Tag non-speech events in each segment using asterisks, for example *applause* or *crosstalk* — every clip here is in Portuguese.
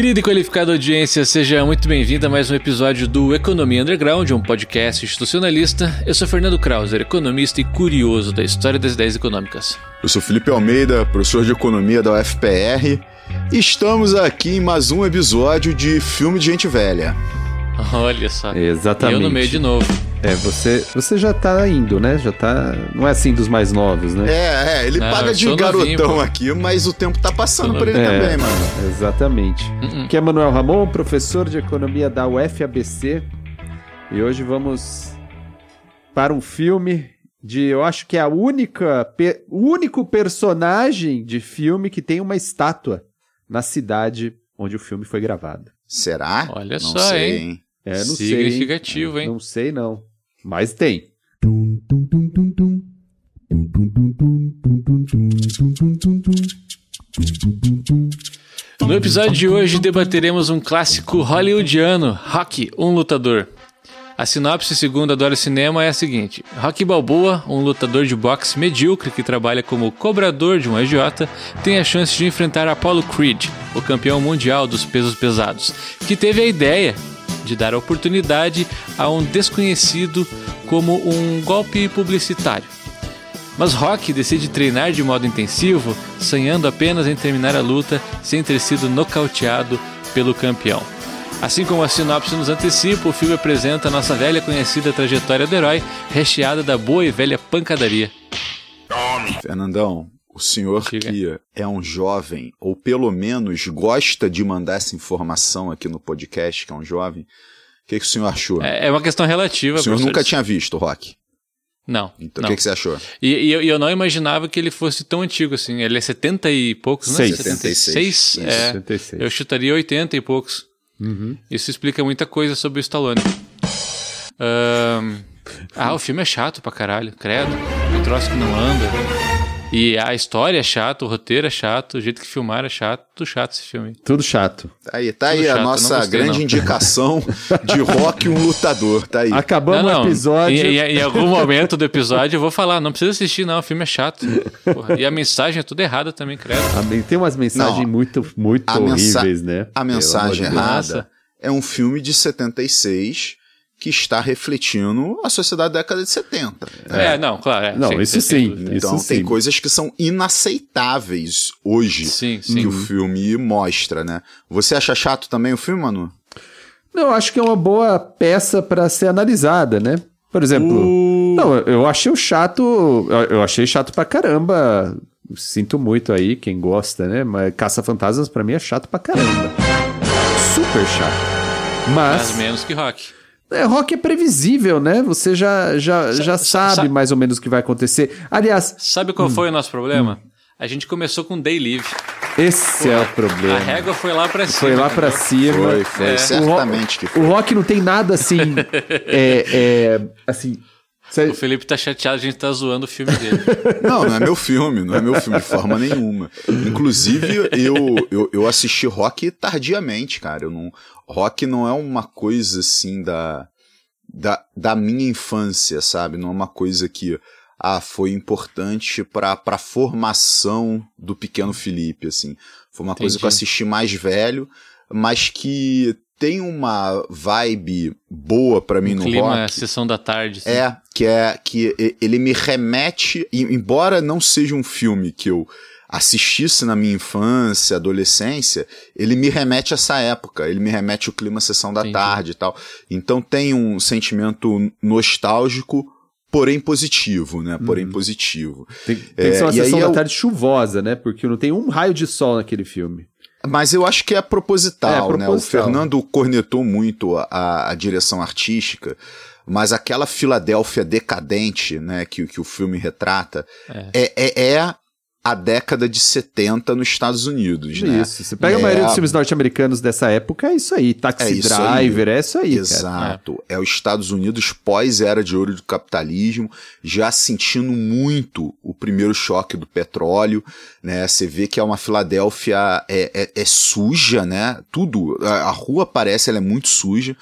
Querida e qualificada audiência, seja muito bem-vinda a mais um episódio do Economia Underground, um podcast institucionalista. Eu sou Fernando Krauser, economista e curioso da história das ideias econômicas. Eu sou Felipe Almeida, professor de economia da UFPR, e estamos aqui em mais um episódio de Filme de Gente Velha. Olha só. Exatamente. Eu no meio de novo. É, você, você já tá indo, né? Já tá. Não é assim dos mais novos, né? É, é, ele Não, paga de garotão novinho, aqui, mas o tempo tá passando por ele É, também, mano. Exatamente. Uh-uh. Aqui é Manuel Ramon, professor de economia da UFABC. E hoje vamos para um filme de. Eu acho que é a única. pe- o único personagem de filme que tem uma estátua na cidade onde o filme foi gravado. Será? Olha Não só, sei, hein? É, não sei. hein? Significativo, hein? Não sei, não. Mas tem. No episódio de hoje debateremos um clássico hollywoodiano, Rocky, um lutador. A sinopse, segundo Adoro Cinema, é a seguinte: Rocky Balboa, um lutador de boxe medíocre que trabalha como cobrador de um agiota, tem a chance de enfrentar Apollo Creed, o campeão mundial dos pesos pesados, que teve a ideia de dar oportunidade a um desconhecido como um golpe publicitário. Mas Rock decide treinar de modo intensivo, sonhando apenas em terminar a luta sem ter sido nocauteado pelo campeão. Assim como a sinopse nos antecipa, o filme apresenta a nossa velha conhecida trajetória do herói, recheada da boa e velha pancadaria. Fernandão, o senhor Diga. que é um jovem, ou pelo menos gosta de mandar essa informação aqui no podcast, que é um jovem, o que, que o senhor achou? É é uma questão relativa. o senhor professor. nunca tinha visto o Rock. Não. Então não. o que, que você achou? E, e eu, e eu não imaginava que ele fosse tão antigo assim. Ele é 70 e poucos, né? Seis. 76? Isso. É. 76. Eu chutaria 80 e poucos. Uhum. Isso explica muita coisa sobre o Stallone. Ahn, ah, o filme é chato pra caralho, credo. Um troço que não anda. E a história é chata, o roteiro é chato, o jeito que filmaram é chato, tudo chato esse filme. Tudo chato. Tá aí, tá Tudo aí chato, a nossa gostei, grande não. indicação de *laughs* Rock, um lutador. Tá aí. Acabamos não, não. o episódio. Em, em- em algum momento do episódio eu vou falar, não precisa assistir não, o filme é chato. Porra, E a mensagem é tudo errada também, credo. Tem umas mensagens Não, muito, muito horríveis, né? A mensagem errada é um filme de 76 que está refletindo a sociedade da década de 70. É, não, claro. é, Não, isso sem sim. dúvida. Então Isso tem sim. coisas que são inaceitáveis hoje Sim, que sim. o filme mostra, né? Você acha chato também o filme, Manu? Não, eu acho que é uma boa peça pra ser analisada, né? Por exemplo, Uh. não, eu achei o chato, eu- achei chato pra caramba. Sinto muito aí quem gosta, né? Mas Caça Fantasmas pra mim é chato pra caramba. Super chato. Mas Mas menos que rock. É, rock é previsível, né? Você já, já, já sa- sabe sa- mais ou menos o que vai acontecer. Aliás, Sabe Hum. qual foi o nosso problema? A gente começou com Day Live. esse é o problema. A régua foi lá pra cima. Foi lá pra entendeu? cima. Foi, foi, É. certamente que foi. O rock não tem nada assim. *laughs* é, é, assim. Cê- O Felipe tá chateado, a gente tá zoando o filme dele. *laughs* Não, não é meu filme, não é meu filme de forma nenhuma. Inclusive, eu, eu, eu assisti Rock tardiamente, cara. Eu não, rock não é uma coisa assim da, da, da minha infância, sabe? Não é uma coisa que ah, foi importante pra, pra formação do pequeno Felipe, assim. Foi uma coisa Entendi. que eu assisti mais velho, mas que tem uma vibe boa pra mim no Clima, rock. sessão da tarde. assim. É, que é que ele me remete, embora não seja um filme que eu assistisse na minha infância, adolescência, ele me remete a essa época, ele me remete ao clima sessão da Entendi. tarde e tal. Então tem um sentimento nostálgico, porém positivo, né? Porém positivo. Tem, tem É, que ser uma sessão da eu- tarde chuvosa, né? Porque não tem um raio de sol naquele filme. Mas eu acho que é proposital, É, né? O proposital. Fernando cornetou muito a, a direção artística, mas aquela Filadélfia decadente, né, que, que o filme retrata, é, é, é a década de 70 nos Estados Unidos, né? Isso. Você pega a É maioria dos a- filmes norte-americanos dessa época, é isso aí. Taxi É isso Driver, é isso aí. cara. Exato. É. os Estados Unidos pós-era de ouro do capitalismo, já sentindo muito o primeiro choque do petróleo, né? Você vê que é uma Filadélfia é, é, é suja, né? Tudo. A, a rua parece, ela é muito suja.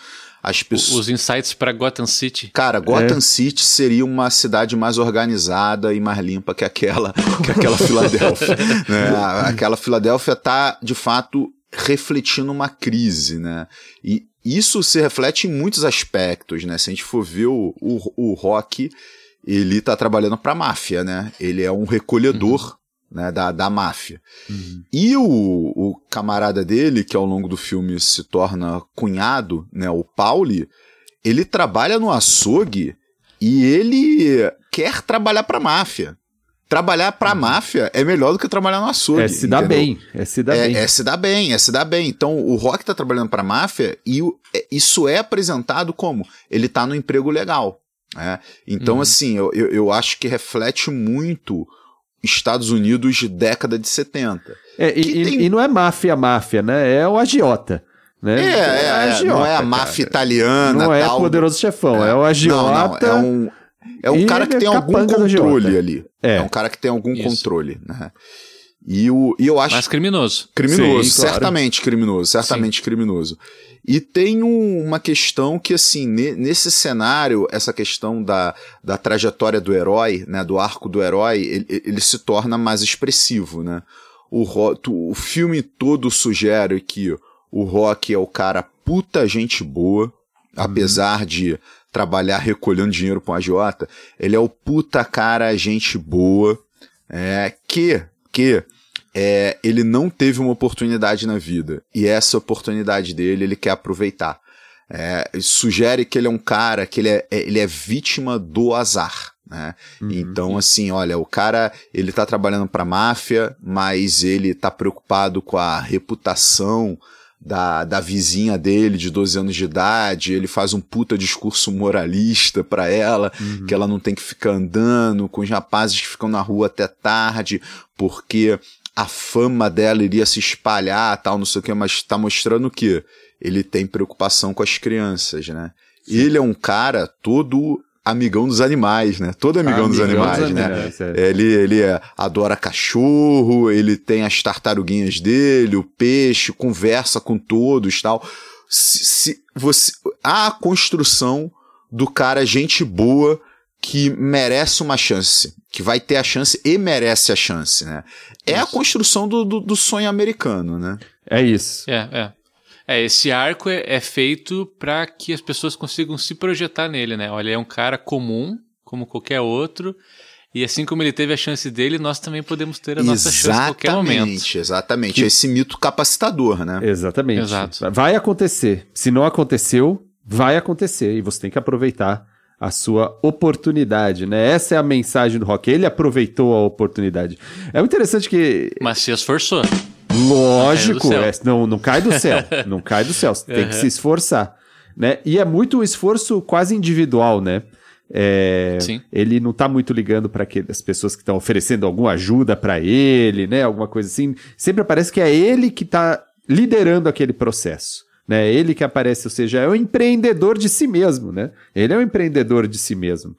As pessoas. Os insights pra Gotham City. Cara, Gotham City seria uma cidade mais organizada e mais limpa que aquela, que aquela *laughs* Filadélfia. né? Aquela Filadélfia tá, de fato, refletindo uma crise, né? E isso se reflete em muitos aspectos, né? Se a gente for ver o, o, o Rock, ele tá trabalhando pra máfia, né? Ele é um recolhedor uhum. Né, da, da máfia. Uhum. E o, o camarada dele, que ao longo do filme se torna cunhado, né? O Pauli, ele trabalha no açougue e ele quer trabalhar pra máfia trabalhar pra uhum. máfia é melhor do que trabalhar no açougue. É se dar bem. É se dar é, bem. É se dar bem, é se dar bem. Então o Rock tá trabalhando pra máfia e o, é, isso é apresentado como ele tá no emprego legal. Né? Então, uhum. assim, eu, eu, eu, acho que reflete muito Estados Unidos de década de 70. É, e, tem... e, não é máfia, máfia, né? É o agiota. Né? É, é, é agiota, não é a máfia cara. italiana. Não é tal. poderoso chefão, é, é o agiota. Não, não, é um, é um cara que tem algum controle ali. É. é. um cara que tem algum Isso. controle, né? E, o, e eu acho. Mas criminoso. Criminoso, Sim, certamente claro. criminoso, certamente Sim. criminoso. E tem um, uma questão que, assim, ne, nesse cenário, essa questão da, da trajetória do herói, né, do arco do herói, ele, ele se torna mais expressivo, né? O, o filme todo sugere que o Rock é o cara puta gente boa, uhum. apesar de trabalhar recolhendo dinheiro para um agiota, ele é o puta cara gente boa, é, que, que é, ele não teve uma oportunidade na vida, e essa oportunidade dele ele quer aproveitar. É, sugere que ele é um cara que ele é, é ele é vítima do azar. Né? Uhum. Então, assim, olha, o cara ele tá trabalhando para máfia, mas ele tá preocupado com a reputação da, da vizinha dele de 12 anos de idade, ele faz um puta discurso moralista para ela, uhum. que ela não tem que ficar andando com os rapazes que ficam na rua até tarde, porque a fama dela iria se espalhar, tal, não sei o que, mas tá mostrando que ele tem preocupação com as crianças, né? Sim. Ele é um cara todo amigão dos animais, né? Todo amigão, amigão dos animais, dos né? Animais, é. Ele, ele é, adora cachorro, ele tem as tartaruguinhas dele, o peixe, conversa com todos tal. Se, se você, a construção do cara gente boa que merece uma chance, que vai ter a chance e merece a chance, né? É isso. a construção do, do, do sonho americano, né? É isso. É, é. É, esse arco é, é feito para que as pessoas consigam se projetar nele, né? Olha, é um cara comum, como qualquer outro, e assim como ele teve a chance dele, nós também podemos ter a nossa exatamente, chance a qualquer momento. Exatamente, que... esse mito capacitador, né? Exatamente. Exato. Vai acontecer. Se não aconteceu, vai acontecer e você tem que aproveitar a sua oportunidade, né? Essa é a mensagem do Rock. Ele aproveitou a oportunidade. É interessante que. Mas se esforçou. Lógico, não, é, não, não cai do céu. *laughs* não cai do céu. Você uhum. tem que se esforçar. Né? E é muito um esforço quase individual, né? É, ele não está muito ligando para as pessoas que estão oferecendo alguma ajuda para ele, né? Alguma coisa assim. Sempre parece que é ele que está liderando aquele processo. Né? Ele que aparece, ou seja, é o empreendedor de si mesmo, né? Ele é o empreendedor de si mesmo.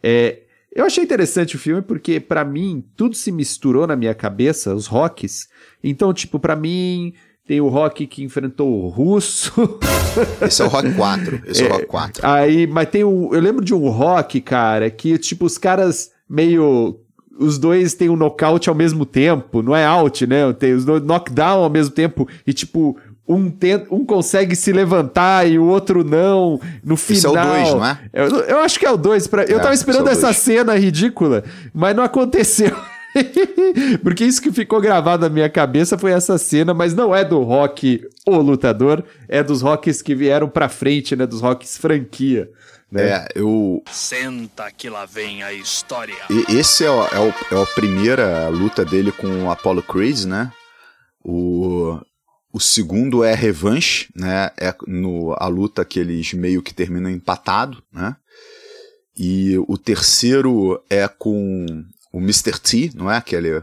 É, eu achei interessante o filme porque, para mim, tudo se misturou na minha cabeça, os rocks. Então, tipo, para mim, tem o Rock que enfrentou o Russo. *laughs* Esse é o Rock 4. Esse é, é o Rock 4. Aí, mas tem o. Eu lembro de um Rock, cara, que, tipo, os caras meio. Os dois têm um nocaute ao mesmo tempo, não é out, né? Tem os dois knockdown ao mesmo tempo. E, tipo, um, tenta, um consegue se levantar e o outro não. No final. Esse é o 2, não é? Eu, eu, acho que é o 2. Pra... Eu é, tava esperando é essa cena ridícula, mas não aconteceu. *laughs* Porque isso que ficou gravado na minha cabeça foi essa cena, mas não é do rock o lutador, é dos rocks que vieram pra frente, né? Dos rocks franquia. Né? É, eu. Senta que lá vem a história. E esse é, o, é, o, é a primeira luta dele com o Apollo Creed, né? O, o segundo é revanche, né? É no, a luta que eles meio que terminam empatado, né? E o terceiro é com o Mr. T, não é? Que ele,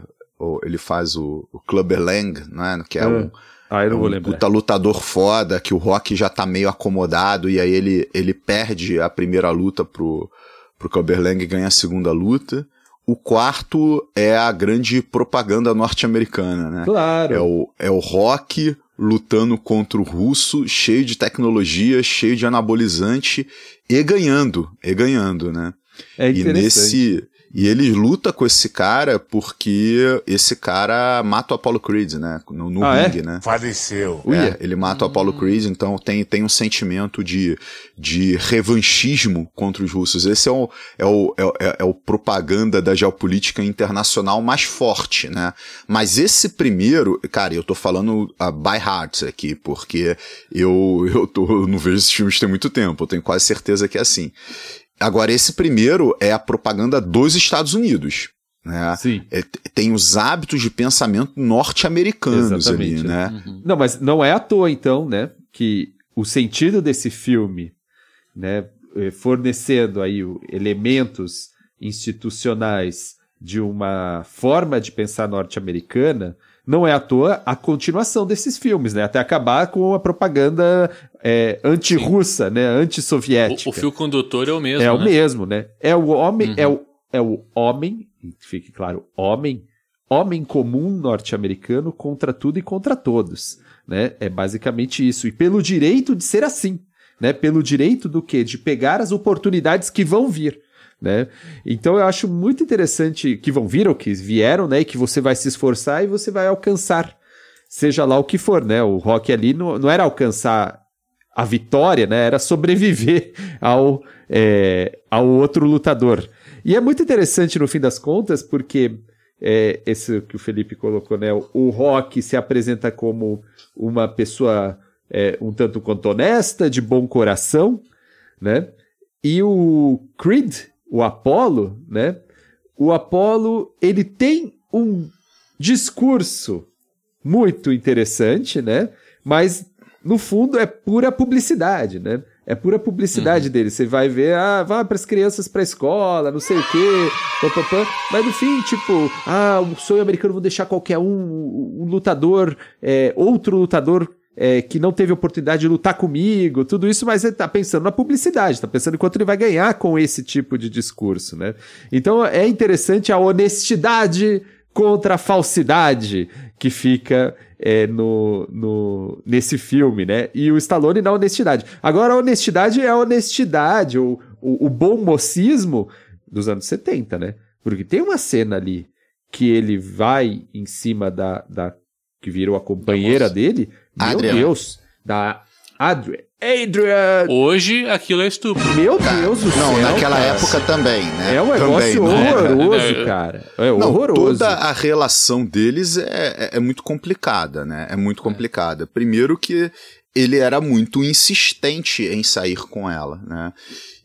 ele faz o, o Clubber Lang, não é? Que é hum. um, ah, eu não é vou lembrar. puta lutador foda, que o Rock já tá meio acomodado, e aí ele, ele perde a primeira luta pro, pro Clubber Lang e ganha a segunda luta. O quarto é a grande propaganda norte-americana, né? Claro. É o, é o rock lutando contra o russo, cheio de tecnologia, cheio de anabolizante, e ganhando, e ganhando, né? É e nesse E ele luta com esse cara porque esse cara mata o Apollo Creed, né? No, no Ah, é? ringue, né? Faleceu. É, ele mata o Apollo Creed, então tem, tem um sentimento de, de revanchismo contra os russos. Esse é o, é, o, é, o- é, é o propaganda da geopolítica internacional mais forte, né? Mas esse primeiro, cara, eu tô falando uh, by heart aqui, porque eu, *laughs* eu, tô, eu não vejo esses filmes tem muito tempo, eu tenho quase certeza que é assim. Agora, esse primeiro é a propaganda dos Estados Unidos. Né? Sim. É, tem os hábitos de pensamento norte-americanos ali, Exatamente, né? Não, mas não é à toa, então, né, que o sentido desse filme, né, eh, fornecendo aí elementos institucionais de uma forma de pensar norte-americana, não é à toa a continuação desses filmes, né, até acabar com a propaganda eh, anti-russa, né, anti-soviética. O, o fio condutor é o mesmo. É o né? mesmo, né? É o homem, Uhum. é, o, é o homem, e fique claro, homem, homem comum norte-americano contra tudo e contra todos, né? É basicamente isso. E pelo direito de ser assim, né? Pelo direito do quê? De pegar as oportunidades que vão vir. Né? Então eu acho muito interessante que vão vir ou que vieram, né? E que você vai se esforçar e você vai alcançar, seja lá o que for, né? O rock ali não, não era alcançar a vitória, né? Era sobreviver *laughs* ao, é, ao outro lutador. E é muito interessante no fim das contas, porque é, esse que o Felipe colocou, né? O, Rock se apresenta como uma pessoa é, um tanto quanto honesta, de bom coração, né? E o Creed, o Apollo, né? O Apollo, ele tem um discurso muito interessante, né? Mas no fundo é pura publicidade, né? É pura publicidade dele. Você vai ver, ah, vai para as crianças para escola, não sei o quê, pá, pá, pá. mas no fim, tipo, ah, o sonho americano vou deixar qualquer um, um lutador, é, outro lutador é, que não teve oportunidade de lutar comigo, tudo isso, mas ele tá pensando na publicidade, tá pensando em quanto ele vai ganhar com esse tipo de discurso, né? Então é interessante a honestidade contra a falsidade que fica é, no, no, nesse filme, né? E o Stallone na honestidade. Agora, a honestidade é a honestidade, o, o, o bom mocismo dos anos 70, né? Porque tem uma cena ali que ele vai em cima da, da que virou a companheira moça. Dele. Meu Adrian. Deus! Da Adrian. Adrian! Hoje aquilo é estupro. Meu Deus do Não, céu! naquela cara. época também, né? É um negócio também, né? horroroso, É, é, cara. É Não, horroroso. toda a relação deles é, é, é muito complicada, né? É muito complicada. Primeiro que ele era muito insistente em sair com ela, né?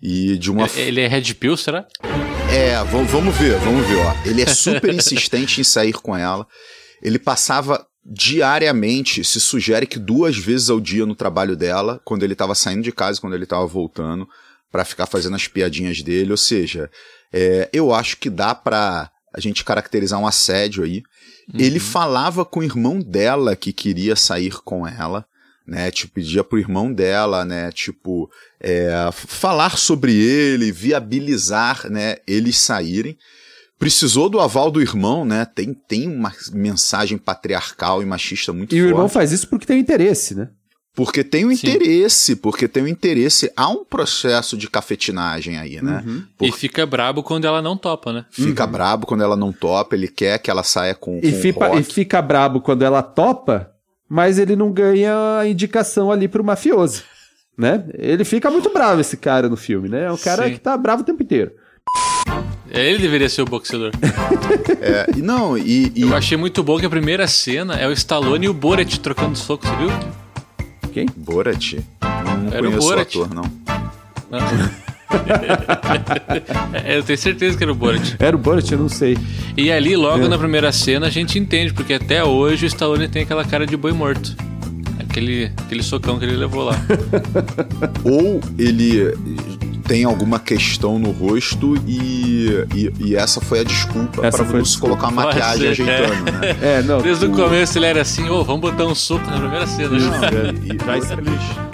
E de uma Ele- é Red Pill, será? É, vamos, vamos ver, vamos ver, ó. Ele é super insistente em sair com ela. Ele passava diariamente, se sugere que duas vezes ao dia no trabalho dela, quando ele estava saindo de casa, e quando ele estava voltando, pra ficar fazendo as piadinhas dele. Ou seja, é, eu acho que dá pra a gente caracterizar um assédio aí. Ele falava com o irmão dela que queria sair com ela, né? Tipo, pedia pro irmão dela, né? Tipo, é, falar sobre ele, viabilizar, né? Eles saírem. Precisou do aval do irmão, né? Tem, tem uma mensagem patriarcal e machista muito E o forte. irmão faz isso porque tem interesse, né? Porque tem um Sim. interesse, porque tem um interesse. Há um processo de cafetinagem aí, né? Uhum. Por- E fica brabo quando ela não topa, né? Fica brabo quando ela não topa, ele quer que ela saia com, E, com o fica, rock. e fica brabo quando ela topa, mas ele não ganha a indicação ali pro mafioso, né? Ele fica muito bravo, esse cara, no filme, né? É um cara Sim. que tá bravo o tempo inteiro. Ele deveria ser o boxeador. *laughs* É, não, e, e Eu achei muito bom que a primeira cena é o Stallone e o Borat trocando soco, você viu? Quem? Borat? Não, não Era o conheço o Borat. ator, não. *laughs* É, eu tenho certeza que era o Borat. Era o Borat, eu não sei. E ali, É. logo na primeira cena, a gente entende, porque até hoje o Stallone tem aquela cara de boi morto. Aquele, aquele socão que ele levou lá. *laughs* Ou ele tem alguma questão no rosto e, e, e essa foi a desculpa para Bruce colocar a maquiagem ser, ajeitando, né? É, não. Desde o começo ele era assim, ô, vamos botar um soco na primeira cena. E- Já explica.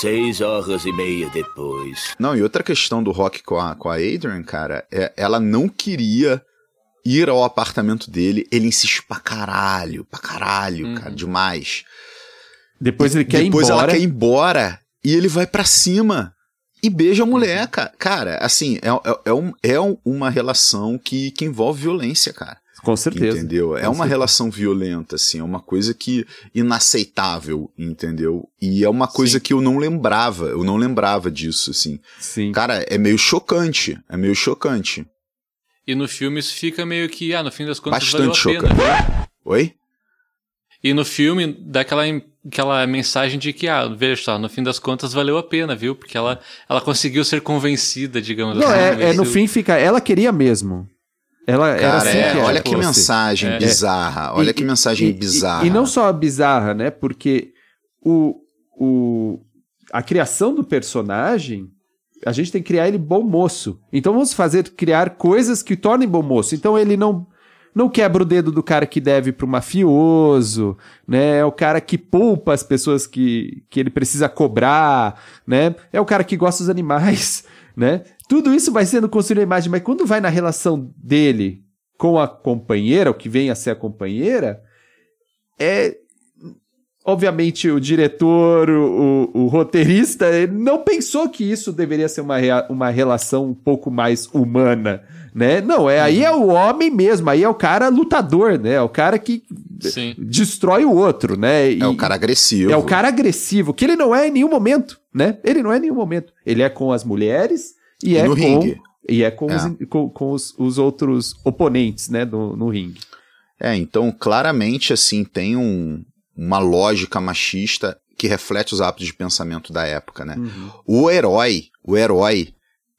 Seis horas e meia depois. Não, e outra questão do Rock com a, com a Adrian, cara, é ela não queria ir ao apartamento dele, ele insiste pra caralho, pra caralho, cara, demais. Depois ele quer ir Depois embora. ela quer ir embora e ele vai pra cima. E beija a mulher, cara. Cara, assim, é, é, é, um, é uma relação que, que envolve violência, cara. Com certeza. Entendeu? É Com uma certeza. relação violenta, assim, é uma coisa que inaceitável, entendeu? E é uma coisa Sim. que eu não lembrava, eu não lembrava disso, assim. Sim. Cara, é meio chocante, é meio chocante. E no filme isso fica meio que, ah, no fim das contas Bastante valeu a pena. chocante. Oi? E no filme dá aquela, aquela mensagem de que, ah, veja só, no fim das contas valeu a pena, viu? Porque ela, ela conseguiu ser convencida, digamos Não, assim. é, é no fim fica. Ela queria mesmo. Ela era Cara, assim é, que era. olha que Pô, mensagem É. bizarra, olha E- que mensagem e- e- bizarra. E, não só bizarra, né? Porque o, o, a criação do personagem, a gente tem que criar ele bom moço. Então vamos fazer criar coisas que tornem bom moço. Então ele não não quebra o dedo do cara que deve pro mafioso, né? É o cara que poupa as pessoas que, que ele precisa cobrar, né? É o cara que gosta dos animais, *laughs* né? Tudo isso vai sendo construído a imagem, mas quando vai na relação dele com a companheira, o que vem a ser a companheira, é obviamente o diretor, o, o- o roteirista, não pensou que isso deveria ser uma, uma relação um pouco mais humana, né? Não, é aí é o homem mesmo, aí é o cara lutador, né? É o cara que Sim. destrói o outro, né? E- É o cara agressivo. é o cara agressivo, que ele não é em nenhum momento, né? Ele não é em nenhum momento. Ele é com as mulheres e, E é no com ringue. e é com, É. Os, com, com os, os outros oponentes, né, do, no ringue. É, então claramente assim tem um- uma lógica machista que reflete os hábitos de pensamento da época, né? Uhum. O herói, o herói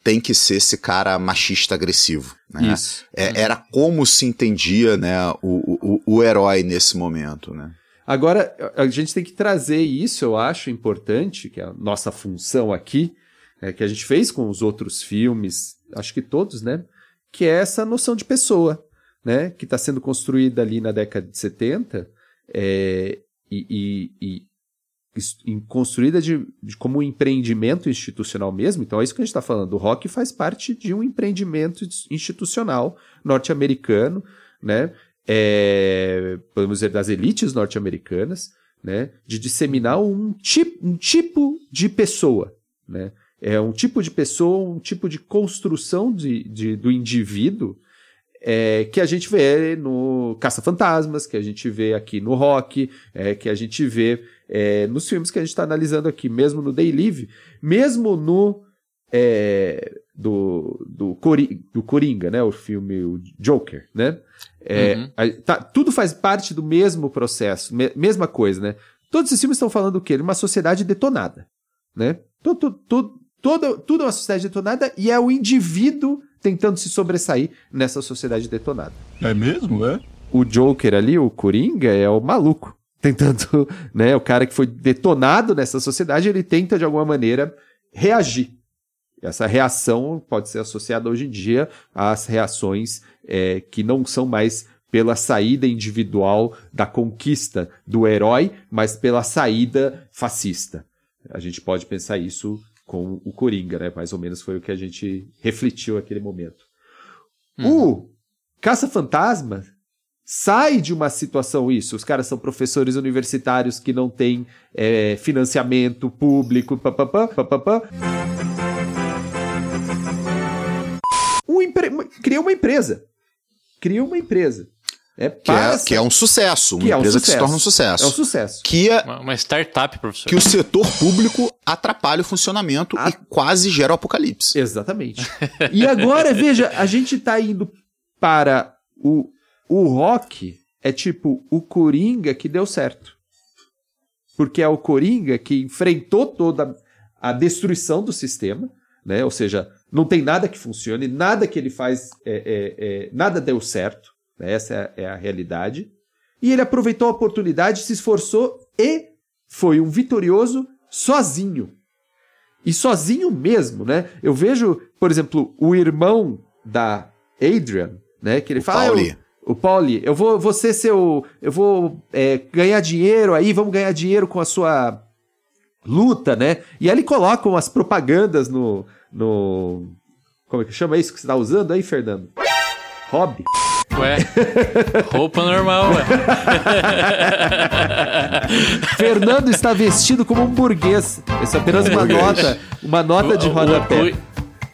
tem que ser esse cara machista agressivo, né? Isso. É, era como se entendia, né, o, o, o herói nesse momento, né? Agora, a gente tem que trazer isso, eu acho importante, que é a nossa função aqui, né, que a gente fez com os outros filmes, acho que todos, né? Que é essa noção de pessoa, né? Que está sendo construída ali na década de 70 é, e, e- e construída de, de- como um empreendimento institucional mesmo. Então é isso que a gente está falando. O rock faz parte de um empreendimento institucional norte-americano, né? é, podemos dizer, das elites norte-americanas, né, de disseminar um, ti um tipo de pessoa. Né? É um tipo de pessoa, um tipo de construção de, de- do indivíduo é, que a gente vê no Caça-Fantasmas, que a gente vê aqui no Rock, é, que a gente vê é, nos filmes que a gente está analisando aqui, mesmo no Day Live, mesmo no é, do, do, Cori do Coringa, né? O filme o Joker, né? É, Uhum. a- tá- tudo faz parte do mesmo processo, me- mesma coisa, né? Todos esses filmes estão falando do quê? De uma sociedade detonada, né? Tudo, tudo, tudo, tudo é uma sociedade detonada e é o indivíduo tentando se sobressair nessa sociedade detonada. É mesmo, é? O Joker ali, o Coringa, é o maluco. Tentando, *laughs* né? O cara que foi detonado nessa sociedade, ele tenta de alguma maneira reagir. Essa reação pode ser associada hoje em dia às reações é, que não são mais pela saída individual da conquista do herói, mas pela saída fascista. A gente pode pensar isso com o Coringa, né? Mais ou menos foi o que a gente refletiu naquele momento. O Caça-Fantasma sai de uma situação isso. Os caras são professores universitários que não têm é, financiamento público, papapá, papapá. Um empre... Cria uma empresa. Cria uma empresa. É, Que é, que é um sucesso, uma que é um empresa que se sucesso. torna um sucesso. É um sucesso. Que, é, Uma, uma startup, professor. que o setor público atrapalha o funcionamento Ah. e quase gera o apocalipse. Exatamente. E agora, veja, a gente tá indo para o, o rock, é tipo o Coringa que deu certo. Porque é o Coringa que enfrentou toda a destruição do sistema, né? Ou seja, não tem nada que funcione, nada que ele faz, é, é, é, nada deu certo. Essa é a, é a realidade. E ele aproveitou a oportunidade, se esforçou e foi um vitorioso sozinho. E sozinho mesmo, né? Eu vejo, por exemplo, o irmão da Adrian, né? Que ele fala. "Ah, Pauli. eu- o Pauli, eu vou, vou ser seu. Eu vou é, ganhar dinheiro aí, vamos ganhar dinheiro com a sua luta, né? E aí ele coloca umas propagandas no. no como é que chama isso que você tá usando aí, Fernando? Hobby. Ué, *laughs* roupa normal, ué. *laughs* Fernando está vestido como um burguês. Isso é apenas uma nota, uma nota de O- o- rodapé. O,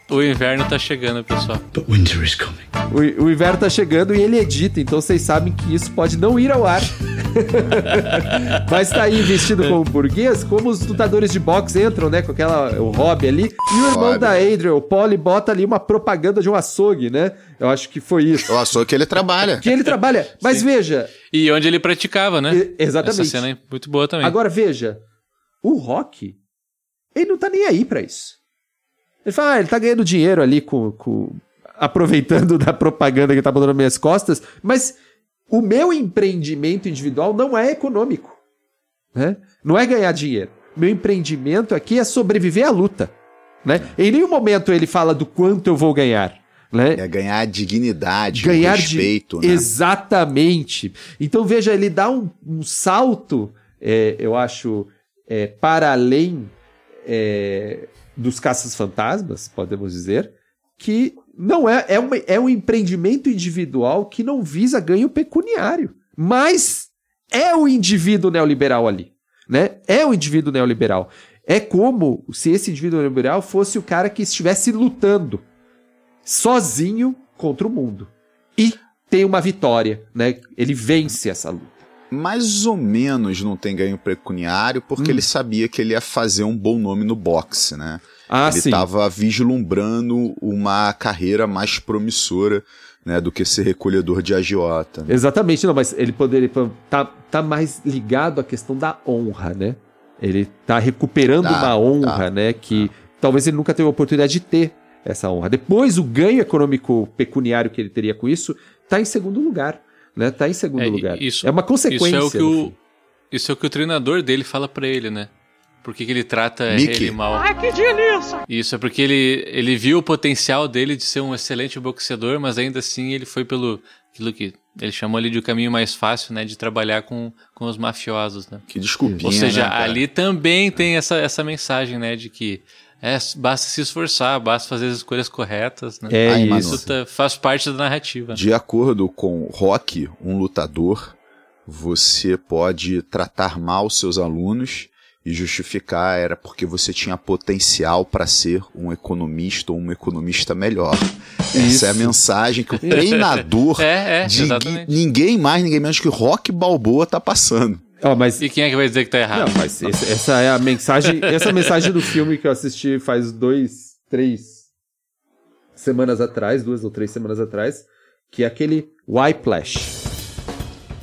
o inverno tá chegando, pessoal. But winter is coming. O, o inverno tá chegando e ele edita, então vocês sabem que isso pode não ir ao ar. *laughs* Mas tá aí vestido como burguês, como os lutadores de boxe entram, né? Com aquela, o hobby ali. E o irmão Hobby. da Adrian, o Polly, bota ali uma propaganda de um açougue, né? Eu acho que foi isso. Eu sou que ele trabalha. Que ele trabalha. Mas veja, E onde ele praticava, né? e- exatamente. Essa cena é muito boa também. Agora veja, o Rock, ele não tá nem aí pra isso. Ele fala, ah, ele tá ganhando dinheiro ali com, com- aproveitando *laughs* da propaganda que tá botando nas minhas costas, mas o meu empreendimento individual não é econômico, né? Não é ganhar dinheiro. Meu empreendimento aqui é sobreviver à luta, né? Em nenhum momento ele fala do quanto eu vou ganhar, né? É ganhar dignidade, ganhar respeito, de... né? Exatamente. Então veja, ele dá um, um salto, é, eu acho, é, para além é, dos caças fantasmas, podemos dizer, que não é é, uma- é um empreendimento individual que não visa ganho pecuniário, mas é o indivíduo neoliberal ali, né? É o indivíduo neoliberal. É como se esse indivíduo neoliberal fosse o cara que estivesse lutando sozinho contra o mundo. E tem uma vitória, né? Ele vence essa luta. Mais ou menos não tem ganho pecuniário, porque Hum. ele sabia que ele ia fazer um bom nome no boxe, né? Ah, ele estava vislumbrando uma carreira mais promissora né, do que ser recolhedor de agiota. né? Exatamente, não, mas ele poderia tá, tá mais ligado à questão da honra, né? Ele tá recuperando Tá, uma honra, tá, né? Que talvez ele nunca teve a oportunidade de ter essa honra. Depois, o ganho econômico pecuniário que ele teria com isso tá em segundo lugar, né? Tá em segundo É, lugar. isso- é uma consequência. Isso é o que o, isso é o que o treinador dele fala pra ele, né? Por que, que ele trata Mickey. ele mal? Ai, que delícia! Isso é porque ele, ele viu o potencial dele de ser um excelente boxeador, mas ainda assim ele foi pelo aquilo que ele chamou ali de o caminho mais fácil, né? De trabalhar com, com os mafiosos, né? Que desculpinha, Ou seja, né, ali também tem essa, essa mensagem, né? De que é, basta se esforçar, basta fazer as escolhas corretas, né? É Ai, isso. Isso tá- faz parte da narrativa. De acordo com Rock, um lutador, você pode tratar mal seus alunos e justificar era porque você tinha potencial para ser um economista ou um economista melhor. Isso. Essa é a mensagem que o treinador *laughs* É, é, de ninguém mais, ninguém menos que Rock Balboa tá passando. Ó, mas E quem é que vai dizer que tá errado? Não, mas esse- essa é a mensagem. Essa mensagem do filme que eu assisti faz dois, três semanas atrás, duas ou três semanas atrás, que é aquele Whiplash.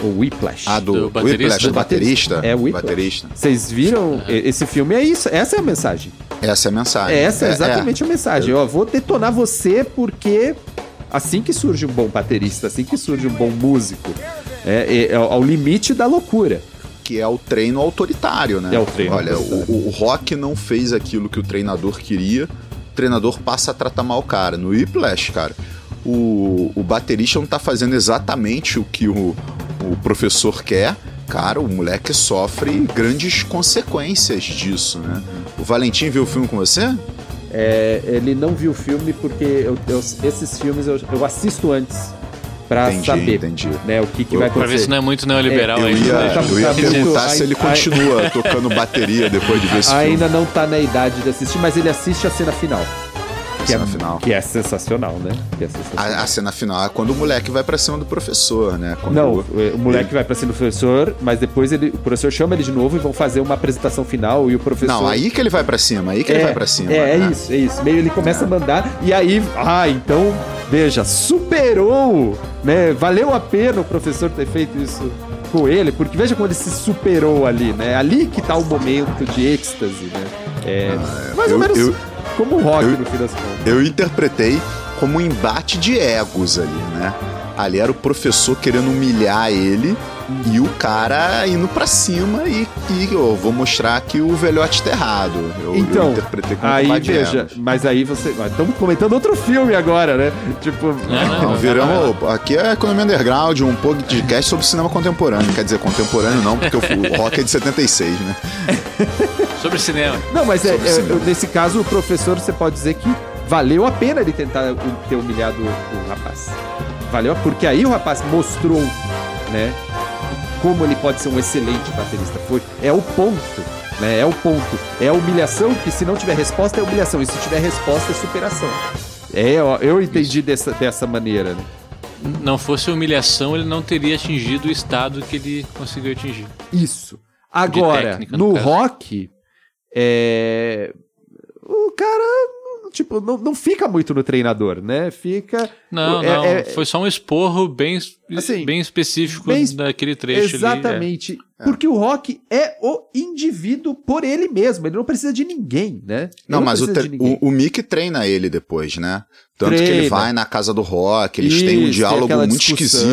Ou Whiplash. Ah, do, Do baterista? Whiplash, do baterista? É, o Whiplash. baterista. Vocês viram? E- Esse filme é isso. Essa é a mensagem. Essa é a mensagem. Essa é exatamente a mensagem. Eu vou detonar você porque assim que surge um bom baterista, assim que surge um bom músico, é, é ao ao limite da loucura. Que é o treino autoritário, né? É o treino Olha, o, o Rock não fez aquilo que o treinador queria, o treinador passa a tratar mal o cara. No Whiplash, cara, o, o baterista não tá fazendo exatamente o que o, o professor quer. Cara, o moleque sofre grandes consequências disso, né? O Valentim viu o filme com você? É, ele não viu o filme porque eu- eu- esses filmes eu, eu assisto antes pra Entendi, saber entendi. né, o que, que Eu- vai Pra ver acontecer. se não é muito neoliberal Eu ainda. ia, né? eu ia perguntar se ele continua *laughs* tocando bateria depois de ver esse filme. Ainda não tá na idade de assistir, mas ele assiste a cena final. Que Cena é, final. que é sensacional, né? Que é sensacional. A, a cena final é quando o moleque vai pra cima do professor, né? Quando Não, o- o, moleque vai pra cima do professor, mas depois ele, o professor chama ele de novo e vão fazer uma apresentação final e o professor. Não, aí que ele vai pra cima, aí que ele vai pra cima. É, é né? isso, é isso. Meio ele começa a mandar e aí, ah, então, veja, superou, né? Valeu a pena o professor ter feito isso com ele, porque veja como ele se superou ali, né? Ali que tá o momento de êxtase, né? É, mais ou eu- menos eu- como o rock eu- no fim das contas. Eu interpretei como um embate de egos ali, né? Ali era o professor querendo humilhar ele e o cara indo pra cima e, e eu vou mostrar que o velhote tá errado. Eu, eu Então, interpretei como um aí veja, mas aí você. Estamos comentando outro filme agora, né? Tipo. Não, Não, viramos. Aqui é Economia Underground, um podcast sobre cinema contemporâneo. Quer dizer, contemporâneo não, porque o, rock é de 76, né? *laughs* Sobre cinema. Não, mas é, é, cinema. nesse caso, o professor, você pode dizer que valeu a pena ele tentar ter humilhado o, o rapaz. valeu, porque aí o rapaz mostrou, né, como ele pode ser um excelente baterista. Foi, é o ponto, né, é o ponto. É a humilhação que se não tiver resposta é humilhação, e se tiver resposta é superação. É, ó, eu entendi dessa, dessa maneira, né? Não fosse humilhação, ele não teria atingido o estado que ele conseguiu atingir. Isso. Agora, técnica, no no, rock, é... o cara, tipo, não, não fica muito no treinador, né? Fica. Não, é- não. é- foi só um esporro bem, Assim, bem específico bem- daquele trecho ali. é. Exatamente. Porque o rock é o indivíduo por ele mesmo. Ele não precisa de ninguém, né? Ele Não, mas o, o, o Mick treina ele depois, né? Tanto que ele Treina. vai na casa do rock, eles têm um Isso, diálogo muito esquisito.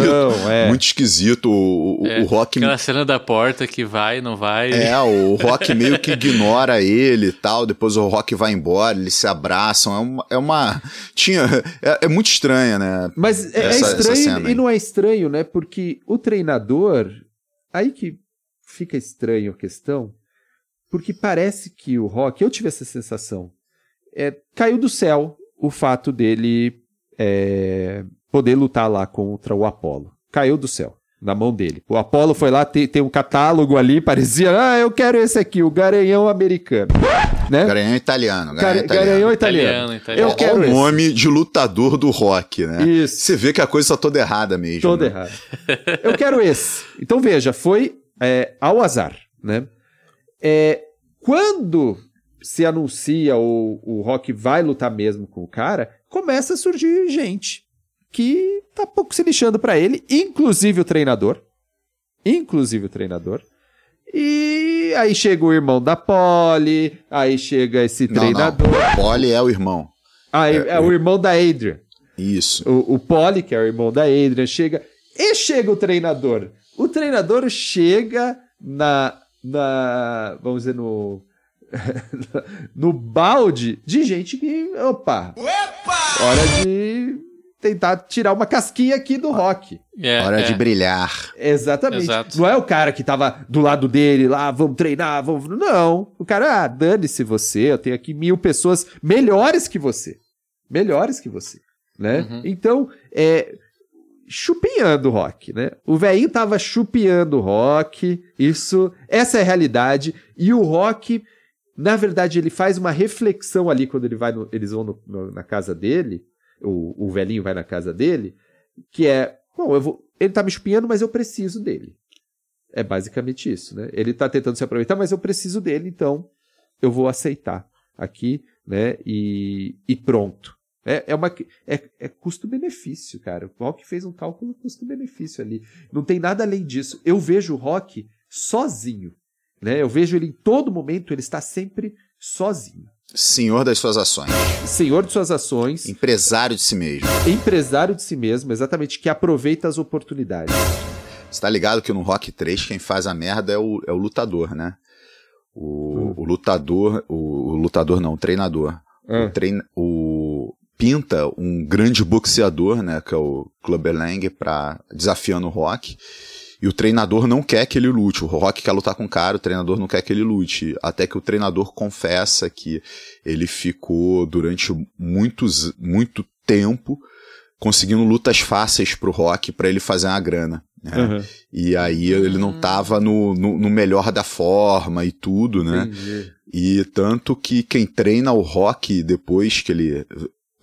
é. Muito esquisito. O, o, É, o rock. Aquela cena da porta que vai, não vai. É, o *laughs* rock meio que ignora ele e tal. Depois o rock vai embora, eles se abraçam. É uma. É, uma tinha, é, é muito estranha, né? Mas é, é Essa- estranho cena e não é estranho, né? Porque o treinador. Aí que fica estranho a questão. Porque parece que o Rock, eu tive essa sensação, é, caiu do céu o fato dele é, poder lutar lá contra o Apollo. Caiu do céu, na mão dele. O Apollo foi lá, tem, tem um catálogo ali, parecia, ah, eu quero esse aqui, o Garanhão americano. Né? Garanhão italiano. Garanhão Gar- italiano. Garanhão Italiano, italiano. italiano. Eu quero Olha o esse. nome de lutador do rock, né? Isso. Você vê que a coisa tá toda errada mesmo. Todo né? errado. Eu quero esse. Então veja, foi é, ao azar, né? É, quando se anuncia ou o Rock vai lutar mesmo com o cara, começa a surgir gente que tá pouco se lixando pra ele, inclusive o treinador, inclusive o treinador. E aí chega o irmão da Polly, aí chega esse Não, não. treinador, Polly é o irmão. aí é, o irmão da Adrian. Isso. O, o Polly, que é o irmão da Adrian, chega. E chega o treinador. O treinador chega na. na vamos dizer, no. *laughs* no balde de gente que. Opa! Hora de tentar tirar uma casquinha aqui do rock. É, Hora é. de brilhar. Exatamente. Exato. Não é o cara que tava do lado dele lá, vamos treinar, vamos. Não. O cara, ah, dane-se você, eu tenho aqui mil pessoas melhores que você. Melhores que você. Né? Uhum. Então, é. Chupinhando o rock, né? O velhinho tava chupiando o rock, isso, essa é a realidade. E o rock, na verdade, ele faz uma reflexão ali quando ele vai no- eles vão no- no- na casa dele, o, o velhinho vai na casa dele, que é, bom, eu vou, ele tá me chupinhando, mas eu preciso dele. É basicamente isso, né? Ele tá tentando se aproveitar, mas eu preciso dele, então eu vou aceitar aqui, né? E, e pronto. É, é, é, é custo-benefício, cara. O Rock fez um cálculo custo-benefício ali. Não tem nada além disso. Eu vejo o Rock sozinho. Né? Eu vejo ele em todo momento, ele está sempre sozinho. Senhor das suas ações. Senhor de suas ações, Empresário de si mesmo. empresário de si mesmo, exatamente, que aproveita as oportunidades. Você tá ligado que no Rock 3 quem faz a merda é o, é o lutador, né? O, o lutador, o, o lutador não, o treinador. O, trein, o pinta um grande boxeador, né, que é o Clubber Lang, pra, desafiando o Rock. E o treinador não quer que ele lute. O Rock quer lutar com o cara, o treinador não quer que ele lute. Até que o treinador confessa que ele ficou durante muitos, muito tempo conseguindo lutas fáceis pro Rock pra ele fazer uma grana. né? Uhum. E aí ele não tava no, no, no melhor da forma e tudo, né? Entendi. E tanto que quem treina o Rock depois que ele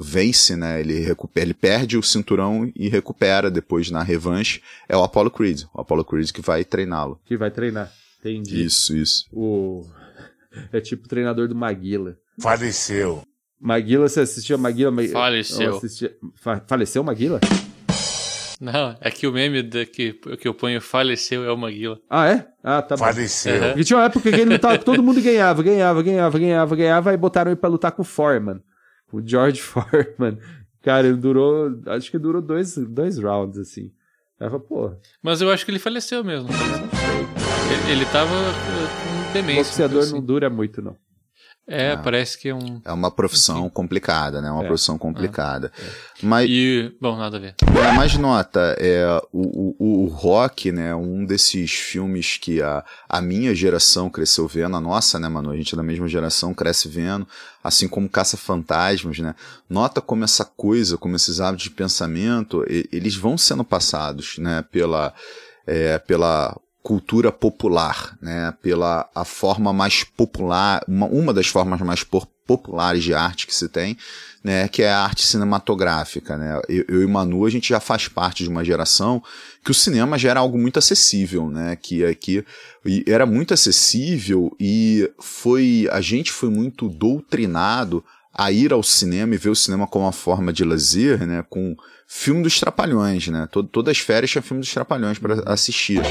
vence, né? Ele, recupera, ele perde o cinturão e recupera depois na revanche, é o Apollo Creed. O Apollo Creed que vai treiná-lo. Que vai treinar. Entendi. Isso, isso. O... *laughs* É tipo o treinador do Maguila. Faleceu. Maguila, você assistiu a Maguila? Ma- Faleceu. Eu assisti- Fa- Faleceu o Maguila? Não, é que o meme da, que, que eu ponho faleceu é o Maguila. Ah, é? Ah, tá bom. Faleceu. Aham. Porque tinha uma época que ele lutava, todo mundo ganhava, ganhava, ganhava, ganhava, ganhava, aí botaram ele pra lutar com o Foreman. O George *laughs* Foreman. Cara, ele durou, acho que durou dois, dois rounds, assim. Falei, pô, Mas eu acho que ele faleceu mesmo. Ele, ele tava uh, com demência. boxeador assim. não dura muito, não. É, É. parece que é um. É uma profissão complicada, né? Uma É. profissão complicada. Mas, E. Bom, nada a ver. É, mas nota, é, o, o, o Rock, né, um desses filmes que a, a minha geração cresceu vendo, a nossa, né, mano, a gente é da mesma geração, cresce vendo, assim como Caça-Fantasmas, né, nota como essa coisa, como esses hábitos de pensamento, e- eles vão sendo passados, né, pela, é, pela cultura popular, né, pela a forma mais popular, uma, uma das formas mais populares de arte que se tem, né, que é a arte cinematográfica, né? Eu, eu e Manu, a gente já faz parte de uma geração que o cinema já era algo muito acessível, né? Que aqui era muito acessível e foi a gente foi muito doutrinado a ir ao cinema e ver o cinema como uma forma de lazer, né? Com filme dos Trapalhões, né? Todo, todas as férias tinha filme dos Trapalhões para assistir.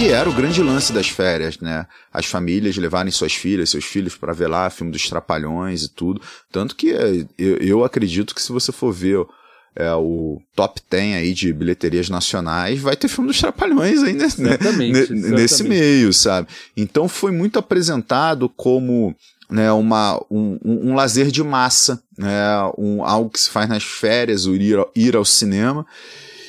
E era o grande lance das férias, né? As famílias levarem suas filhas, seus filhos para ver lá filme dos Trapalhões e tudo. Tanto que eh, eu, eu acredito que se você for ver é, o top 10 aí de bilheterias nacionais, vai ter filme dos Trapalhões aí nesse, né? Certamente. nesse meio, sabe? Então foi muito apresentado como né, uma, um, um, um lazer de massa, né, um, algo que se faz nas férias, o ir, ao- ir ao cinema.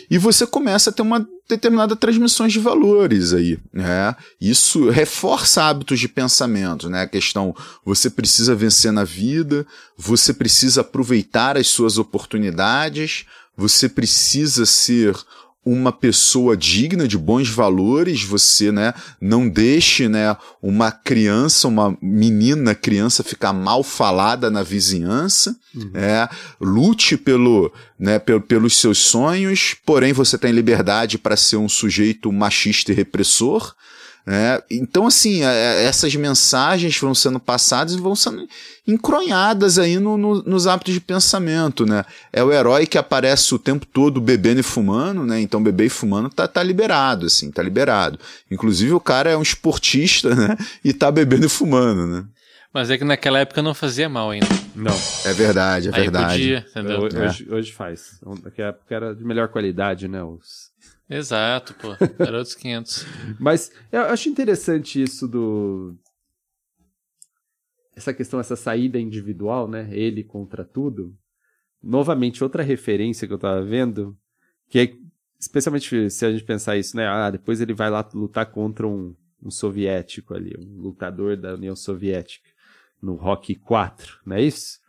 E você começa a ter uma determinada transmissões de valores aí, né? Isso reforça hábitos de pensamento, né? A questão, você precisa vencer na vida, você precisa aproveitar as suas oportunidades, você precisa ser uma pessoa digna de bons valores, você, né, não deixe, né, uma criança, uma menina criança ficar mal falada na vizinhança, é, lute pelo, né, pel- pelos seus sonhos, porém você tem liberdade para ser um sujeito machista e repressor, né? Então, assim, é- é- essas mensagens vão sendo passadas e vão sendo encronhadas aí no- no- nos hábitos de pensamento, né? É o herói que aparece o tempo todo bebendo e fumando, né? Então, beber e fumando tá, tá liberado, assim, tá liberado. Inclusive, o cara é um esportista, né? E tá bebendo e fumando, né? Mas é que naquela época não fazia mal ainda. Não. É verdade, é Aí verdade. podia, entendeu? Hoje, hoje, hoje faz. Naquela época era de melhor qualidade, né? Os... Exato, pô. Era outros 500. Mas eu acho interessante isso do. Essa questão, essa saída individual, né? Ele contra tudo. Novamente, outra referência que eu tava vendo, que é, especialmente se a gente pensar isso, né? Ah, depois ele vai lá lutar contra um, um soviético ali, um lutador da União Soviética, no Rock 4, não é isso?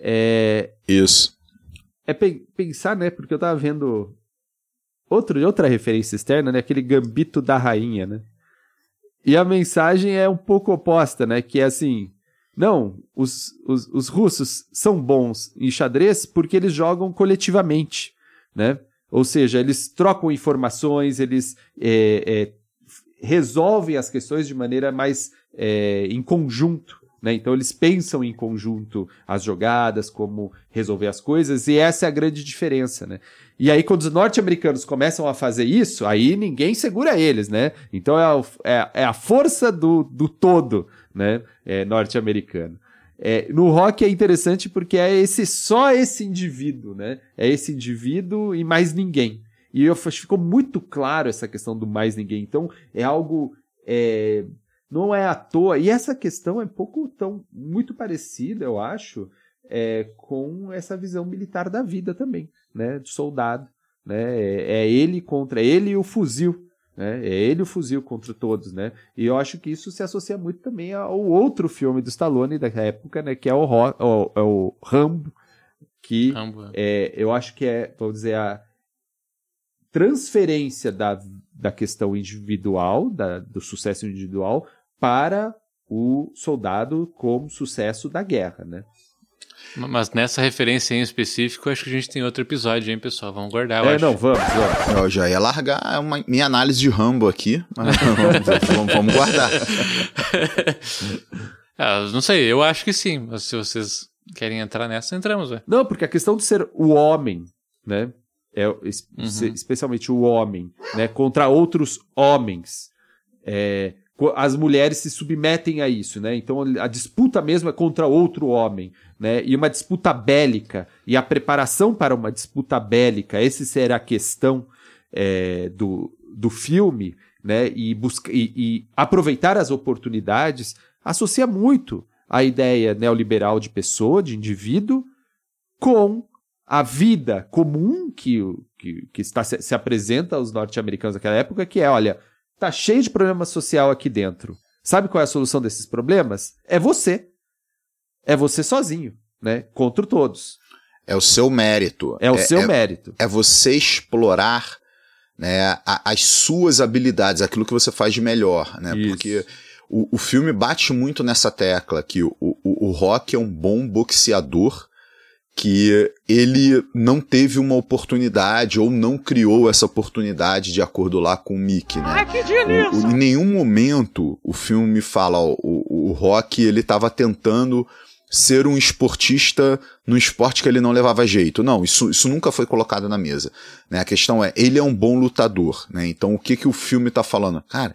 É, Isso. é pe- pensar, né? Porque eu tava vendo outro, outra referência externa, né? Aquele gambito da rainha, né? E a mensagem é um pouco oposta, né? Que é assim, não, os, os, os russos são bons em xadrez porque eles jogam coletivamente, né? Ou seja, eles trocam informações, eles é, é, resolvem as questões de maneira mais é, em conjunto, né? Então eles pensam em conjunto as jogadas, como resolver as coisas, e essa é a grande diferença, né? E aí, quando os norte-americanos começam a fazer isso, aí ninguém segura eles, né? Então é, o- é- é a força do, do todo, né? É, norte-americano. É, no rock é interessante porque é esse só esse indivíduo, né? É esse indivíduo e mais ninguém. E eu ficou muito claro essa questão do mais ninguém. Então é algo é, não é à toa. E essa questão é pouco tão muito parecida, eu acho, é, com essa visão militar da vida também, né? Do soldado, né? É, é ele contra ele e o fuzil. Né? É ele o fuzil contra todos, né? E eu acho que isso se associa muito também ao outro filme do Stallone da época, né? Que é o, Ro- o, é o Rambo, que Rambo. é, eu acho que é, vamos dizer, a transferência da, da questão individual, da, do sucesso individual, para o soldado como sucesso da guerra, né? Mas nessa referência em específico, acho que a gente tem outro episódio, hein, pessoal? Vamos guardar, eu é, acho. não, vamos, vamos. Eu já ia largar uma, minha análise de Rambo aqui, mas *laughs* vamos, vamos- vamos guardar. *laughs* Ah, não sei, eu acho que sim. Mas se vocês querem entrar nessa, entramos, velho. Não, porque a questão de ser o homem, né? É, es- Uhum. especialmente o homem, né? Contra outros homens. É, as mulheres se submetem a isso, né? Então a disputa mesmo é contra outro homem, né? E uma disputa bélica e a preparação para uma disputa bélica, esse será a questão é, do, do filme. né, e, busca, e, e aproveitar as oportunidades, associa muito a ideia neoliberal de pessoa, de indivíduo, com a vida comum que, que, que está, se, se apresenta aos norte-americanos naquela época, que é, olha, tá cheio de problema social aqui dentro. Sabe qual é a solução desses problemas? É você. É você sozinho, né? Contra todos. É o seu mérito. É o seu é, mérito. É você explorar né, a, as suas habilidades, aquilo que você faz de melhor, né? Isso. Porque o, o filme bate muito nessa tecla que o, o, o Rock é um bom boxeador que ele não teve uma oportunidade ou não criou essa oportunidade de acordo lá com o Mickey, né? Ai, que O- o- em nenhum momento o filme fala, ó, o, o Rock ele estava tentando ser um esportista no esporte que ele não levava jeito. Não, isso, isso nunca foi colocado na mesa. Né? A questão é, ele é um bom lutador. Né? Então o que, que o filme está falando? Cara,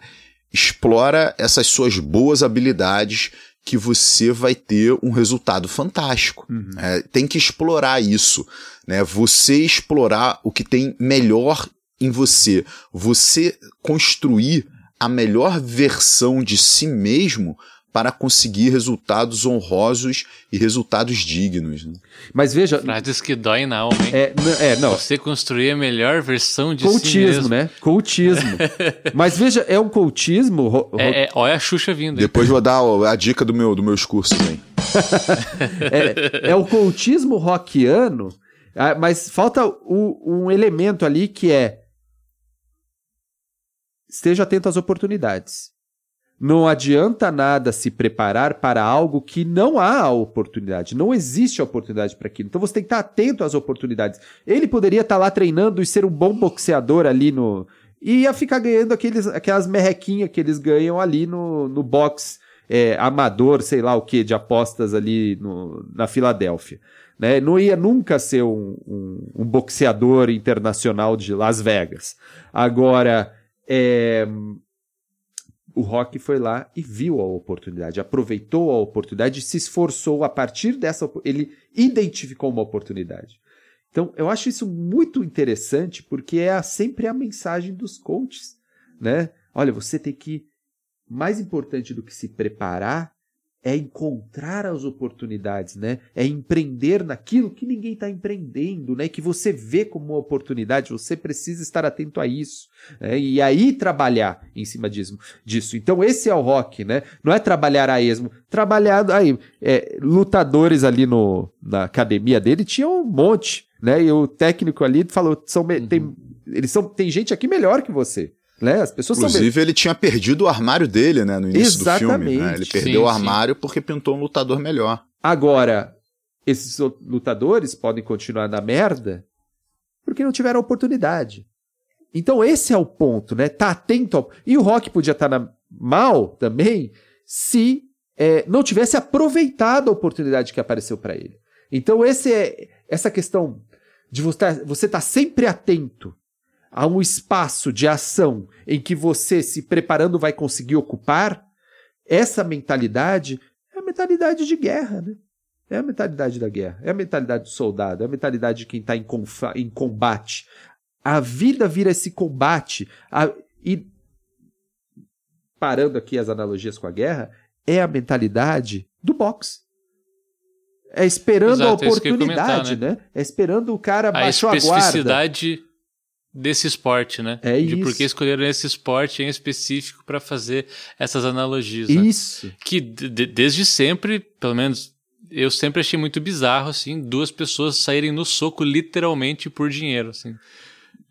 explora essas suas boas habilidades que você vai ter um resultado fantástico. É, tem que explorar isso. Né? Você explorar o que tem melhor em você. Você construir a melhor versão de si mesmo para conseguir resultados honrosos e resultados dignos. né? Mas veja, Frases que doem na alma, hein? é, n- é não, Você construir a melhor versão de si Coachismo, mesmo. né? Coachismo. *laughs* Mas veja, é um ro- É, é, olha a Xuxa vindo. hein? Depois vou dar a dica do meu, do meus cursos *laughs* é, é o coachismo rockiano, ah, mas falta o- um elemento ali que é esteja atento às oportunidades. Não adianta nada se preparar para algo que não há oportunidade. Não existe oportunidade para aquilo. Então você tem que estar atento às oportunidades. Ele poderia estar lá treinando e ser um bom boxeador ali no. E ia ficar ganhando aqueles, aquelas merrequinhas que eles ganham ali no, no box é, amador, sei lá o que, de apostas ali no, na Filadélfia. Né? Não ia nunca ser um, um, um boxeador internacional de Las Vegas. Agora, é, o Rock foi lá e viu a oportunidade, aproveitou a oportunidade se esforçou a partir dessa. Ele identificou uma oportunidade. Então, eu acho isso muito interessante porque é sempre a mensagem dos coaches, né? Olha, você tem que mais importante do que se preparar é encontrar as oportunidades, né? É empreender naquilo que ninguém está empreendendo, né? Que você vê como uma oportunidade, você precisa estar atento a isso, né? E aí trabalhar em cima disso. Então esse é o rock, né? Não é trabalhar a esmo, trabalhar aí é, lutadores ali no, na academia dele tinham um monte, né? E o técnico ali falou, são me- tem, eles são tem gente aqui melhor que você, né? As pessoas são Inclusive, ele tinha perdido o armário dele, né, no início do filme. Né? Exatamente. Ele perdeu Sim, o sim. armário porque pintou um lutador melhor. Agora, esses lutadores podem continuar na merda porque não tiveram oportunidade. Então esse é o ponto, né? Tá atento ao... E o Rock podia estar na... mal também se é, não tivesse aproveitado a oportunidade que apareceu para ele. Então esse é essa questão de você estar você tá sempre atento a um espaço de ação em que você se preparando vai conseguir ocupar, essa mentalidade é a mentalidade de guerra, né? É a mentalidade da guerra, é a mentalidade do soldado, é a mentalidade de quem está em, em combate. A vida vira esse combate. a- e, parando aqui as analogias com a guerra, é a mentalidade do boxe. É esperando Exato, a é ia oportunidade, comentar, né? É esperando o cara a baixar a guarda. Desse esporte, né? É De por isso. que escolheram esse esporte em específico para fazer essas analogias. né? Isso. Que de- de- desde sempre, pelo menos eu sempre achei muito bizarro, assim, duas pessoas saírem no soco literalmente por dinheiro, assim.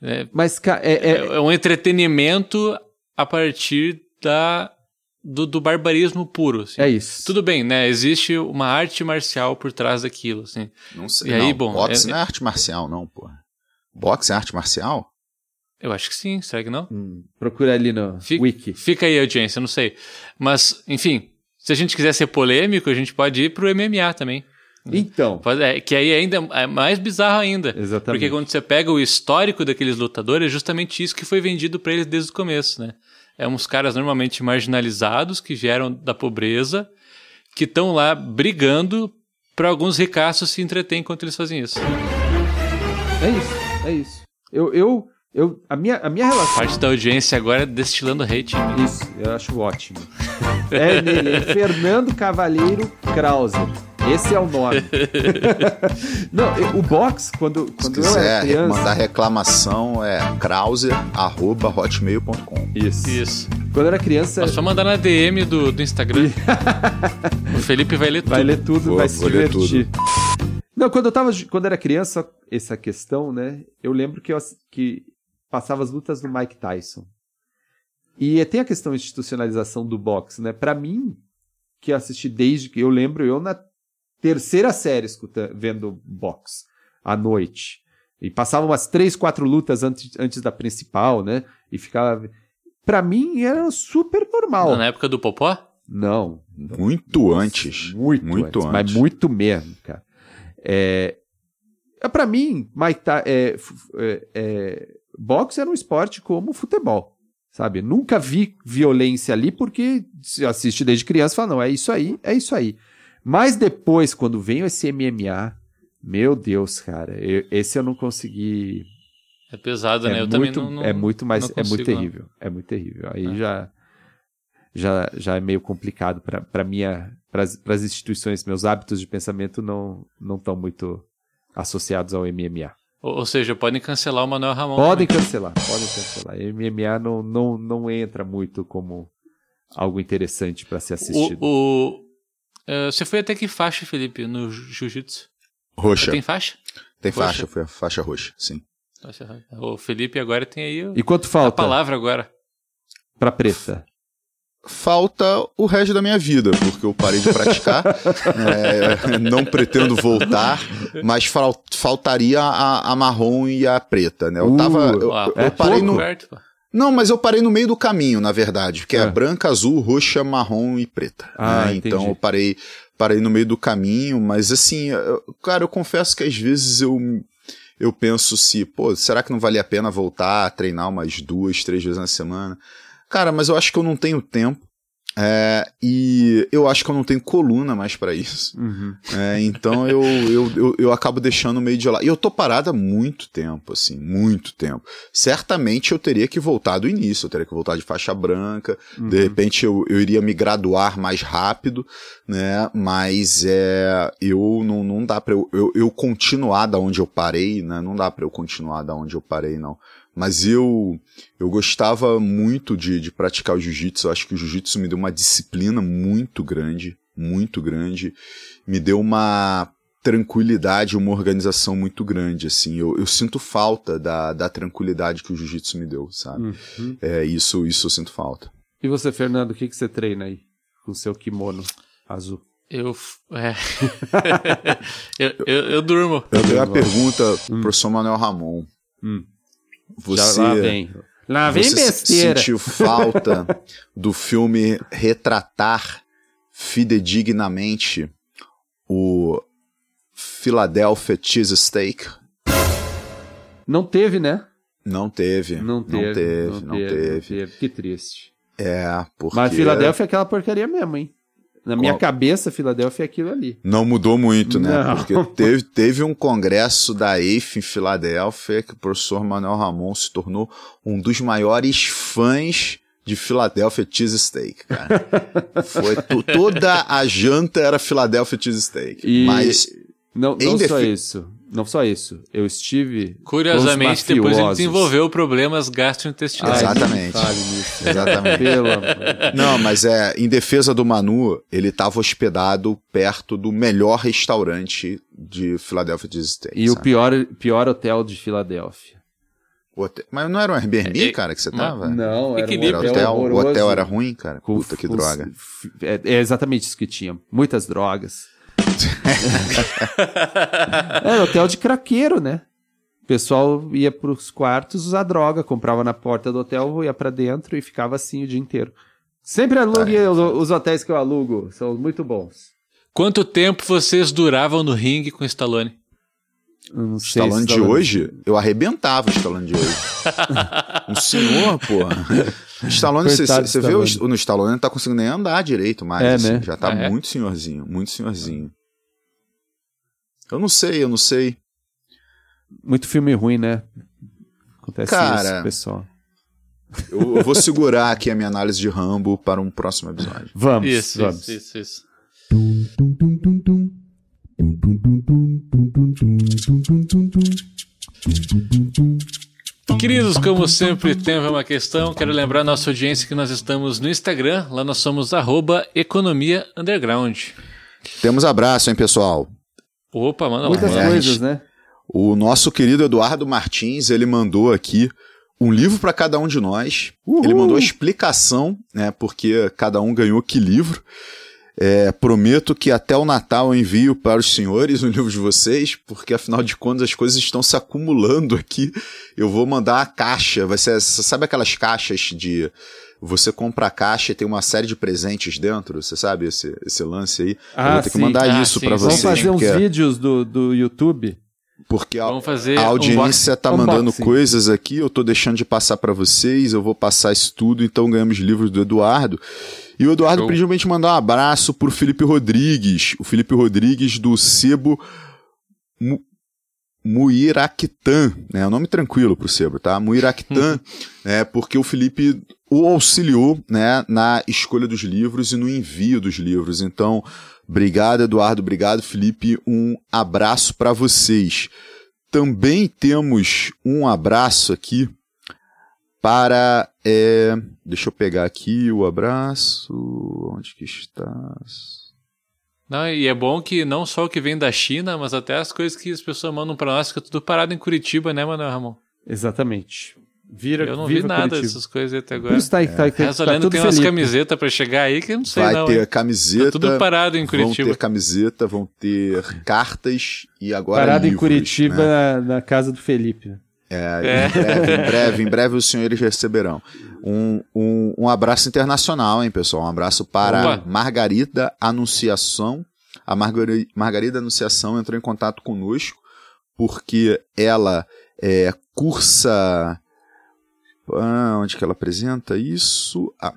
É, Mas, é, é, é- é um entretenimento a partir da, do, do barbarismo puro, assim. é isso. Tudo bem, né? Existe uma arte marcial por trás daquilo, assim. Não sei. E aí, não, bom, boxe é- não é arte marcial, não, pô. Boxe é arte marcial? Eu acho que sim, será que não? Hum, procura ali no Fica, wiki. fica aí, audiência, não sei. Mas, enfim, se a gente quiser ser polêmico, a gente pode ir pro MMA também. Então, é, que aí ainda é mais bizarro ainda. Exatamente. Porque quando você pega o histórico daqueles lutadores, é justamente isso que foi vendido pra eles desde o começo, né? É uns caras normalmente marginalizados, que vieram da pobreza, que estão lá brigando para alguns ricaços se entreterem enquanto eles fazem isso. é isso, é isso. Eu, eu Eu, a, minha, a minha relação. Parte da audiência agora é destilando hate. Isso, eu acho ótimo. É nele, é Fernando Cavalheiro Krause. Esse é o nome. *laughs* Não, eu- o box, quando, Se quando eu era quiser criança. mandar reclamação, é krause.hotmail.com. Isso. Isso. Quando eu era criança, É só mandar na DM do, do Instagram. *laughs* o Felipe vai ler tudo. vai ler tudo, Vou- vai se divertir. Não, quando eu tava, quando eu era criança, essa questão, né? Eu lembro que eu que passava as lutas do Mike Tyson. E tem a questão da institucionalização do boxe, né? Pra mim, que eu assisti desde que eu lembro, eu na terceira série escuta, vendo boxe à noite. E passava umas três, quatro lutas antes, antes da principal, né? E ficava. Pra mim era super normal. Na época do Popó? Não, Muito antes. muito, Muito antes, mas antes. muito mesmo, cara. É, é para mim, Mike f- é, é, boxe era um esporte como futebol, sabe? Nunca vi violência ali porque se assiste desde criança e fala, não, é isso aí, é isso aí. Mas depois, quando veio esse MMA, meu Deus, cara, eu- esse eu não consegui. É pesado, né? É Eu também não, não- é muito mais, não é muito consigo, não. terrível, é muito terrível. Aí É. já, já, já é meio complicado para minha, para as instituições, meus hábitos de pensamento não não estão muito associados ao MMA. Ou, ou seja, podem cancelar o Manuel Ramon. Podem também. cancelar, podem cancelar. MMA não, não, não entra muito como algo interessante para ser assistido. O, o- eh, você foi até que faixa, Felipe, no jiu-jitsu? Roxa. Tem faixa? Tem roxa? faixa, foi a faixa roxa, sim. Faixa- O Felipe agora tem aí o- E quanto a falta palavra agora. para preta? Falta o resto da minha vida, porque eu parei de praticar. *laughs* É, não pretendo voltar, mas fal- faltaria a, a marrom e a preta, né? Eu Uh, tava. Eu, Ah, eu é parei pouco. no. Perto. Não, mas eu parei no meio do caminho, na verdade, que é, É. branca, azul, roxa, marrom e preta. Ah, né? Então eu parei, parei no meio do caminho, mas assim, eu- cara, eu confesso que às vezes eu, eu penso se, pô, será que não vale a pena voltar a treinar umas duas, três vezes na semana? Cara, mas eu acho que eu não tenho tempo. é, e eu acho que eu não tenho coluna mais pra isso. Uhum. É, então eu, eu, eu, eu acabo deixando meio de lado. E eu tô parado há muito tempo, assim, muito tempo. Certamente eu teria que voltar do início, eu teria que voltar de faixa branca, Uhum. de repente eu, eu iria me graduar mais rápido, né? Mas é, eu não, não dá pra eu, eu, eu continuar da onde eu parei, né? Não dá pra eu continuar da onde eu parei, não. Mas eu, eu gostava muito de, de praticar o jiu-jitsu. Eu acho que o jiu-jitsu me deu uma disciplina muito grande, muito grande. Me deu uma tranquilidade, uma organização muito grande, assim. Eu, eu sinto falta da, da tranquilidade que o jiu-jitsu me deu, sabe? Uhum. É, isso, isso eu sinto falta. E você, Fernando, o que, que você treina aí com o seu kimono azul? Eu. É. *laughs* *laughs* eu, eu, eu durmo. Eu tenho uma pergunta pro professor Manuel Ramon. Hum. Você, Já lá vem. Lá vem você besteira. sentiu falta *laughs* do filme retratar fidedignamente o Philadelphia Cheesesteak? Não teve, né? Não teve. Não teve. Não teve, não teve. Que triste. É, porque... Mas Filadélfia é aquela porcaria mesmo, hein? Na minha Qual? cabeça, Filadélfia é aquilo ali. Não mudou muito, né? Não. Porque teve, teve um congresso da EIF em Filadélfia que o professor Manuel Ramon se tornou um dos maiores fãs de Philadelphia Cheesesteak, cara. *laughs* Foi to- toda a janta era Philadelphia Cheesesteak. E- Mas Não, não só isso. Não só isso. Eu estive. Curiosamente, com os depois ele desenvolveu problemas gastrointestinais. Ai, Exatamente. *laughs* Exatamente. De Deus. Não, mas é, em defesa do Manu, ele estava hospedado perto do melhor restaurante de Philadelphia Cheesesteak. E o pior, pior hotel de Filadélfia. Hotel- Mas não era um Airbnb, É, cara, que você tava? Não, era um hotel, hotel, o hotel era ruim, cara? Com- Puta que com- droga. É, é exatamente isso que tinha. Muitas drogas. *laughs* era hotel de craqueiro, né? O pessoal ia pros quartos usar droga, comprava na porta do hotel, ia pra dentro e ficava assim o dia inteiro. Sempre alugue É. os, os hotéis que eu alugo, são muito bons. Quanto tempo vocês duravam no ringue com o Stallone? Não sei Stallone de Stallone- hoje, eu arrebentava o Stallone de hoje. *laughs* um senhor, porra. O Stallone, você vê o, Stallone. no Stallone, não tá conseguindo nem andar direito mais. É, assim, né? Já tá Ah, é? muito senhorzinho, muito senhorzinho. Eu não sei, eu não sei. Muito filme ruim, né? Acontece Cara, isso, pessoal. Eu, eu vou *laughs* segurar aqui a minha análise de Rambo para um próximo episódio. Vamos, Isso, vamos. isso, isso, isso. Queridos, como sempre, tempo é uma questão. Quero lembrar a nossa audiência que nós estamos no Instagram. Lá nós somos arroba economia underground. Temos abraço, hein, pessoal? Opa, manda Muitas lá. Coisas, gente. né? O nosso querido Eduardo Martins, ele mandou aqui um livro para cada um de nós. Ele mandou a explicação, né, porque cada um ganhou que livro. É, prometo que até o Natal eu envio para os senhores o livro de vocês, porque afinal de contas as coisas estão se acumulando aqui. Eu vou mandar a caixa, vai ser, sabe aquelas caixas de você compra a caixa e tem uma série de presentes dentro, você sabe esse, esse lance aí? eu Ah, vou ter que sim. mandar Ah, isso para sim. Vamos vocês, fazer uns porque, vídeos do, do YouTube. porque a, Vamos fazer a um audiência tá Unboxing. mandando coisas aqui, eu tô deixando de passar para vocês, eu vou passar isso tudo, então ganhamos livros do Eduardo. E o Eduardo Show. pediu pra gente mandar um abraço pro Felipe Rodrigues, o Felipe Rodrigues do Sebo Mu Muiraquitã, né? É um nome tranquilo pro Sebo, tá? Muiraquitã, *laughs* é porque o Felipe o auxiliou, né, na escolha dos livros e no envio dos livros. Então, obrigado Eduardo, obrigado Felipe, um abraço para vocês. Também temos um abraço aqui para. é, deixa eu pegar aqui o abraço. Onde que estás? Não, e é bom que não só o que vem da China, mas até as coisas que as pessoas mandam pra nós, fica tudo parado em Curitiba, né, Manuel Ramon? Exatamente. Vira, Eu não vi nada Curitiba. dessas coisas até Por agora. isso tá, tá, tá, Reza tá lendo tudo tem umas camisetas pra chegar aí que eu não sei Vai não. ter hein? camiseta. Tá tudo parado em Vão Curitiba. ter camiseta, vão ter cartas e agora Parado em livros, Curitiba, né? na, na casa do Felipe. É, É. Em, breve, em breve, em breve os senhores receberão. Um, um, um abraço internacional, hein, pessoal? Um abraço para Opa. Margarida Anunciação. A Margari- Margarida Anunciação entrou em contato conosco porque ela é, cursa. Ah, onde que ela apresenta isso? Ah,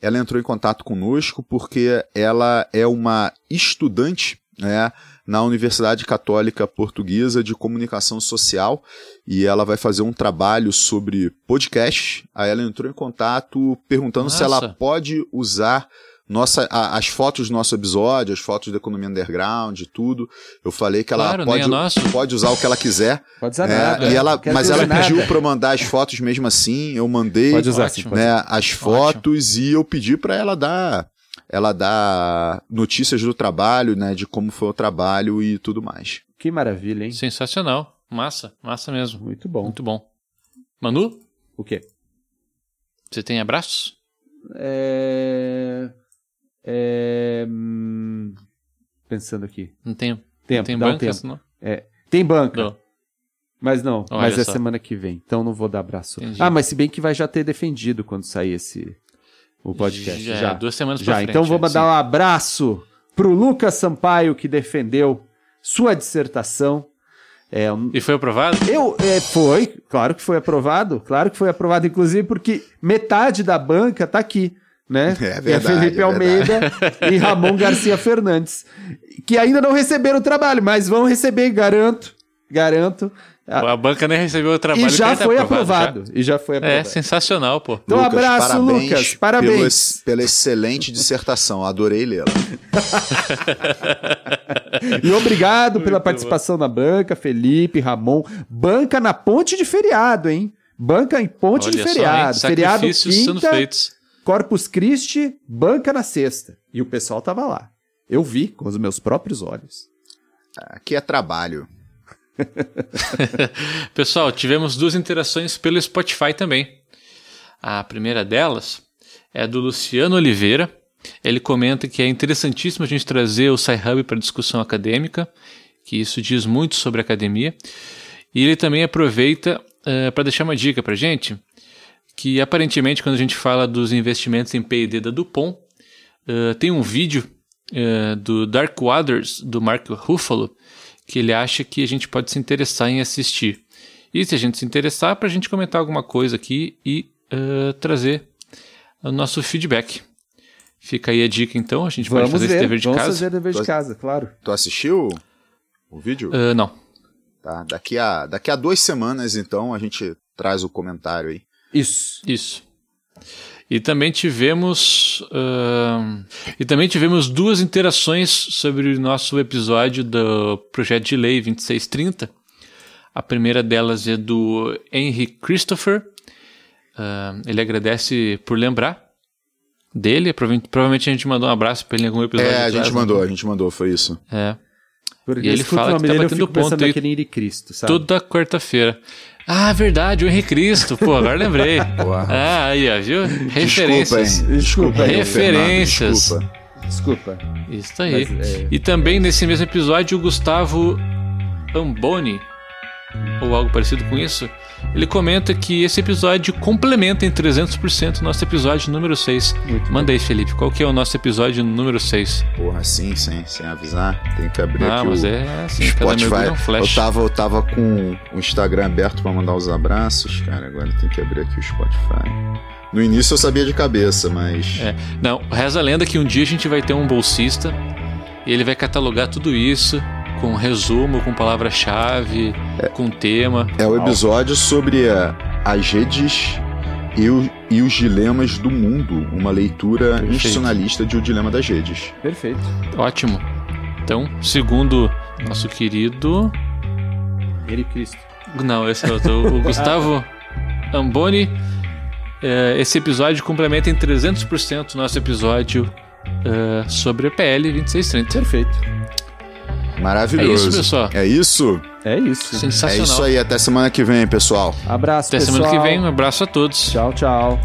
ela entrou em contato conosco porque ela é uma estudante né, na Universidade Católica Portuguesa de Comunicação Social e ela vai fazer um trabalho sobre podcast. Aí ela entrou em contato perguntando se Nossa. ela pode usar nossa, a- as fotos do nosso episódio, as fotos da Economia Underground e tudo. Eu falei que ela Claro, nem pode, é pode usar o que ela quiser. Pode usar É, nada. e ela, mas ela nada. pediu para eu mandar as fotos mesmo assim. Eu mandei Pode usar, Ótimo. sim, pode né, as fotos e eu pedi para ela dar ela dar notícias do trabalho, né, de como foi o trabalho e tudo mais. Que maravilha, hein? Sensacional. Massa, massa mesmo. Muito bom. Muito bom. Manu, O quê? você tem abraços? É... é, hum, Pensando aqui. Não tenho. Tempo, tem dá um banca, tempo. senão? Tem banca, mas não. Olha mas é só. semana que vem. Então não vou dar abraço. Entendi. Ah, mas se bem que vai já ter defendido quando sair esse o podcast. Já, Já. duas semanas Já, pra frente. então vou é, mandar sim. um abraço pro Lucas Sampaio que defendeu sua dissertação. É, E foi aprovado? eu é, foi, claro que foi aprovado, claro que foi aprovado, inclusive porque metade da banca tá aqui, né? É Que verdade, Felipe é Almeida e Ramon Garcia Fernandes, que ainda não receberam o trabalho, mas vão receber, garanto, garanto. A banca nem recebeu o trabalho. e já tá foi aprovado, aprovado, E já foi já. aprovado. É, sensacional, pô. Então, abraço, parabéns Lucas, pelo parabéns. ex- pela excelente dissertação, adorei lê-la. *laughs* E obrigado pela Muito participação na banca, Felipe, Ramon. Banca na ponte de feriado, hein? Banca em ponte Olha de só, hein? feriado. feriado Sacrifícios sendo quinta, feitos. Corpus Christi, banca na sexta. E o pessoal tava lá. Eu vi com os meus próprios olhos. Aqui é trabalho. *laughs* Pessoal, tivemos duas interações pelo Spotify também. A primeira delas é do Luciano Oliveira. Ele comenta que é interessantíssimo a gente trazer o SciHub para discussão acadêmica, que isso diz muito sobre a academia. E ele também aproveita para deixar uma dica para gente, que aparentemente quando a gente fala dos investimentos em P&D da Dupont, eh, tem um vídeo eh, do Dark Waters, do Mark Ruffalo, que ele acha que a gente pode se interessar em assistir. E se a gente se interessar, para a gente comentar alguma coisa aqui e eh, trazer o nosso feedback. Fica aí a dica então, a gente Vamos pode fazer ver, esse dever de vamos casa. fazer dever de casa, claro. Tu assistiu o vídeo? Ah, não. Tá, daqui, a, daqui a duas semanas, então, a gente traz o comentário aí. Isso. Isso. E também tivemos. ahn, e também tivemos duas interações sobre o nosso episódio do Projeto de Lei 2630. A primeira delas é do Henry Christopher. Ahn, ele agradece por lembrar dele. Prova- Provavelmente a gente mandou um abraço pra ele em algum episódio. É, a atrás, gente né? mandou, a gente mandou, foi isso. É. Porque E ele fala que tá batendo ponto aí. naquele Cristo, sabe? Toda quarta-feira. Ah, verdade, o Henrique Cristo. Pô, agora lembrei. *laughs* Boa. Ah, aí, ó, viu? Referências. Desculpa, hein? Desculpa Referências. Fernando, desculpa. Desculpa. Isso aí. Mas, é, E também nesse mesmo episódio, o Gustavo Amboni, ou algo parecido com isso, ele comenta que esse episódio complementa em 300% o nosso episódio número 6. Muito Manda aí, Felipe, qual que é o nosso episódio número 6? Porra, sim, sem, sem avisar. Tem que abrir Ah, aqui mas o é assim, Spotify. é um eu, flash. tava, eu tava com o Instagram aberto pra mandar os abraços, cara. Agora tem que abrir aqui o Spotify. No início eu sabia de cabeça, mas. É. Não, reza a lenda que um dia a gente vai ter um bolsista e ele vai catalogar tudo isso com resumo, com palavra-chave, com tema. É o episódio sobre a- as redes e, o- e os dilemas do mundo. Uma leitura Perfeito. institucionalista de O Dilema das Redes. Perfeito. Ótimo. Então, segundo nosso querido. Henri Cristo. Não, esse é outro. O Gustavo Amboni. é, esse episódio complementa em 300% o nosso episódio é, sobre a PL 2630. Perfeito. Maravilhoso. É isso, pessoal. É isso? É isso. É Sensacional. isso aí. Até semana que vem, pessoal. Abraço, Até pessoal. semana que vem. Um abraço a todos. Tchau, tchau.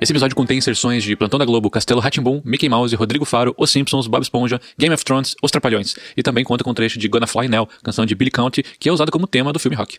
Esse episódio contém inserções de Plantão da Globo, Castelo Ratimbum, Mickey Mouse, Rodrigo Faro, Os Simpsons, Bob Esponja, Game of Thrones, Os Trapalhões. E também conta com um trecho de Gonna Fly Now, canção de Billy County, que é usada como tema do filme Rock.